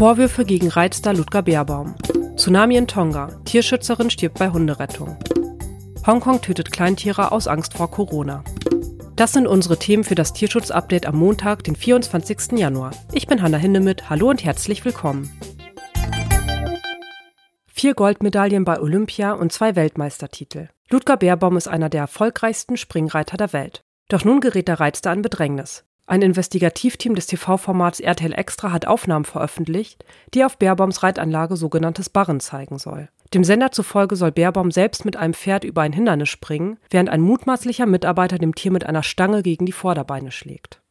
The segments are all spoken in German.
Vorwürfe gegen Reitstar Ludger Beerbaum. Tsunami in Tonga. Tierschützerin stirbt bei Hunderettung. Hongkong tötet Kleintiere aus Angst vor Corona. Das sind unsere Themen für das Tierschutz-Update am Montag, den 24. Januar. Ich bin Hanna Hindemith. Hallo und herzlich willkommen. Vier Goldmedaillen bei Olympia und zwei Weltmeistertitel. Ludger Beerbaum ist einer der erfolgreichsten Springreiter der Welt. Doch nun gerät der Reizte an Bedrängnis. Ein Investigativteam des TV-Formats RTL Extra hat Aufnahmen veröffentlicht, die auf Beerbaums Reitanlage sogenanntes Barren zeigen soll. Dem Sender zufolge soll Beerbaum selbst mit einem Pferd über ein Hindernis springen, während ein mutmaßlicher Mitarbeiter dem Tier mit einer Stange gegen die Vorderbeine schlägt.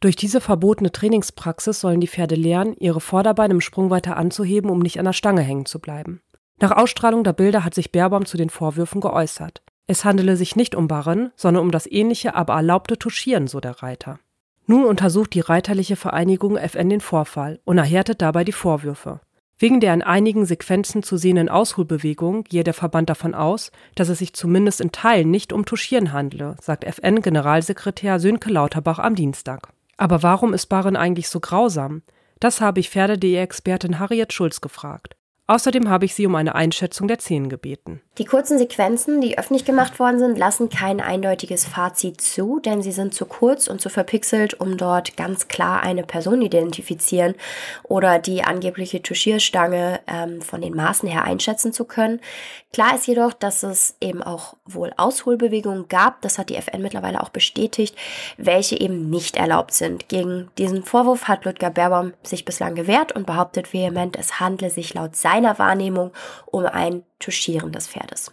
Durch diese verbotene Trainingspraxis sollen die Pferde lernen, ihre Vorderbeine im Sprung weiter anzuheben, um nicht an der Stange hängen zu bleiben. Nach Ausstrahlung der Bilder hat sich Beerbaum zu den Vorwürfen geäußert. Es handele sich nicht um Barren, sondern um das ähnliche, aber erlaubte Tuschieren, so der Reiter. Nun untersucht die Reiterliche Vereinigung FN den Vorfall und erhärtet dabei die Vorwürfe. Wegen der in einigen Sequenzen zu sehenden Ausholbewegungen gehe der Verband davon aus, dass es sich zumindest in Teilen nicht um Tuschieren handle, sagt FN-Generalsekretär Sönke Lauterbach am Dienstag. Aber warum ist Barren eigentlich so grausam? Das habe ich Pferde.de-Expertin Harriet Schulz gefragt. Außerdem habe ich sie um eine Einschätzung der Szenen gebeten. Die kurzen Sequenzen, die öffentlich gemacht worden sind, lassen kein eindeutiges Fazit zu, denn sie sind zu kurz und zu verpixelt, um dort ganz klar eine Person identifizieren oder die angebliche Tuschierstange ähm, von den Maßen her einschätzen zu können. Klar ist jedoch, dass es eben auch wohl Ausholbewegungen gab, das hat die FN mittlerweile auch bestätigt, welche eben nicht erlaubt sind. Gegen diesen Vorwurf hat Ludger Berbaum sich bislang gewehrt und behauptet vehement, es handle sich laut seiner Wahrnehmung um ein Tuschieren des Pferdes.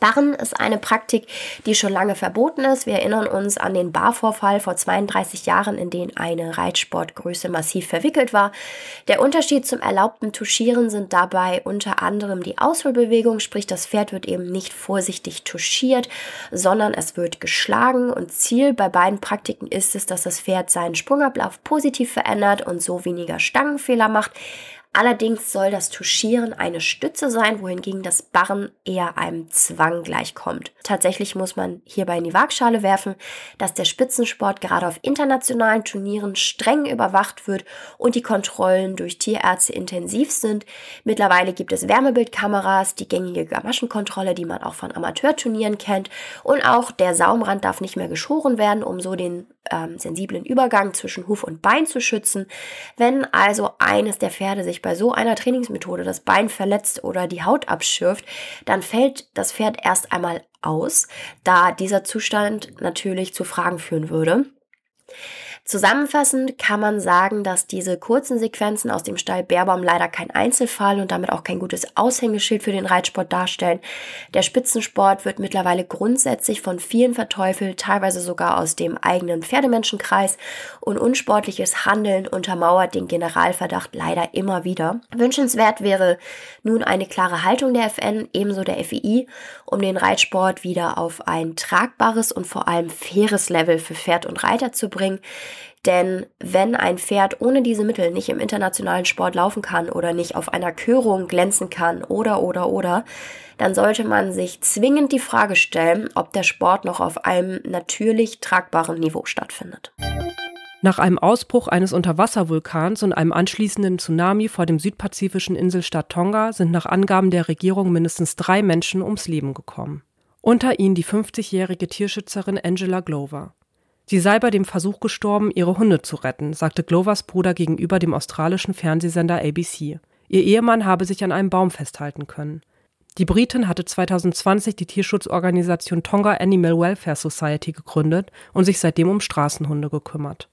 Barren ist eine Praktik, die schon lange verboten ist. Wir erinnern uns an den Barvorfall vor 32 Jahren, in den eine Reitsportgröße massiv verwickelt war. Der Unterschied zum erlaubten Tuschieren sind dabei unter anderem die Ausholbewegung, sprich das Pferd wird eben nicht vorsichtig tuschiert, sondern es wird geschlagen und Ziel bei beiden Praktiken ist es, dass das Pferd seinen Sprungablauf positiv verändert und so weniger Stangenfehler macht. Allerdings soll das Tuschieren eine Stütze sein, wohingegen das Barren eher einem Zwang gleichkommt. Tatsächlich muss man hierbei in die Waagschale werfen, dass der Spitzensport gerade auf internationalen Turnieren streng überwacht wird und die Kontrollen durch Tierärzte intensiv sind. Mittlerweile gibt es Wärmebildkameras, die gängige Gamaschenkontrolle, die man auch von Amateurturnieren kennt und auch der Saumrand darf nicht mehr geschoren werden, um so den ähm, sensiblen Übergang zwischen Huf und Bein zu schützen. Wenn also eines der Pferde sich bei so einer Trainingsmethode das Bein verletzt oder die Haut abschürft, dann fällt das Pferd erst einmal aus, da dieser Zustand natürlich zu Fragen führen würde. Zusammenfassend kann man sagen, dass diese kurzen Sequenzen aus dem Stall Bärbaum leider kein Einzelfall und damit auch kein gutes Aushängeschild für den Reitsport darstellen. Der Spitzensport wird mittlerweile grundsätzlich von vielen verteufelt, teilweise sogar aus dem eigenen Pferdemenschenkreis und unsportliches Handeln untermauert den Generalverdacht leider immer wieder. Wünschenswert wäre nun eine klare Haltung der FN, ebenso der FII, um den Reitsport wieder auf ein tragbares und vor allem faires Level für Pferd und Reiter zu bringen. Denn wenn ein Pferd ohne diese Mittel nicht im internationalen Sport laufen kann oder nicht auf einer Körung glänzen kann oder oder oder, dann sollte man sich zwingend die Frage stellen, ob der Sport noch auf einem natürlich tragbaren Niveau stattfindet. Nach einem Ausbruch eines Unterwasservulkans und einem anschließenden Tsunami vor dem südpazifischen Inselstaat Tonga sind nach Angaben der Regierung mindestens drei Menschen ums Leben gekommen. Unter ihnen die 50-jährige Tierschützerin Angela Glover. Sie sei bei dem Versuch gestorben, ihre Hunde zu retten, sagte Glovers Bruder gegenüber dem australischen Fernsehsender ABC. Ihr Ehemann habe sich an einem Baum festhalten können. Die Britin hatte 2020 die Tierschutzorganisation Tonga Animal Welfare Society gegründet und sich seitdem um Straßenhunde gekümmert.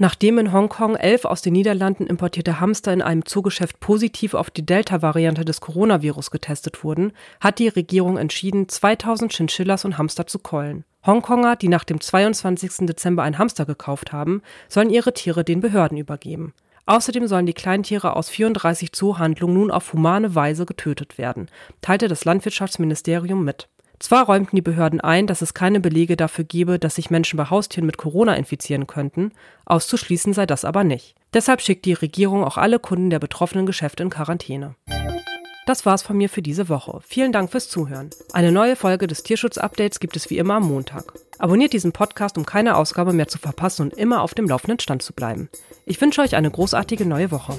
Nachdem in Hongkong elf aus den Niederlanden importierte Hamster in einem Zoogeschäft positiv auf die Delta-Variante des Coronavirus getestet wurden, hat die Regierung entschieden, 2000 Chinchillas und Hamster zu keulen. Hongkonger, die nach dem 22. Dezember ein Hamster gekauft haben, sollen ihre Tiere den Behörden übergeben. Außerdem sollen die Kleintiere aus 34 Zoohandlungen nun auf humane Weise getötet werden, teilte das Landwirtschaftsministerium mit. Zwar räumten die Behörden ein, dass es keine Belege dafür gebe, dass sich Menschen bei Haustieren mit Corona infizieren könnten, auszuschließen sei das aber nicht. Deshalb schickt die Regierung auch alle Kunden der betroffenen Geschäfte in Quarantäne. Das war's von mir für diese Woche. Vielen Dank fürs Zuhören. Eine neue Folge des Tierschutz-Updates gibt es wie immer am Montag. Abonniert diesen Podcast, um keine Ausgabe mehr zu verpassen und immer auf dem laufenden Stand zu bleiben. Ich wünsche euch eine großartige neue Woche.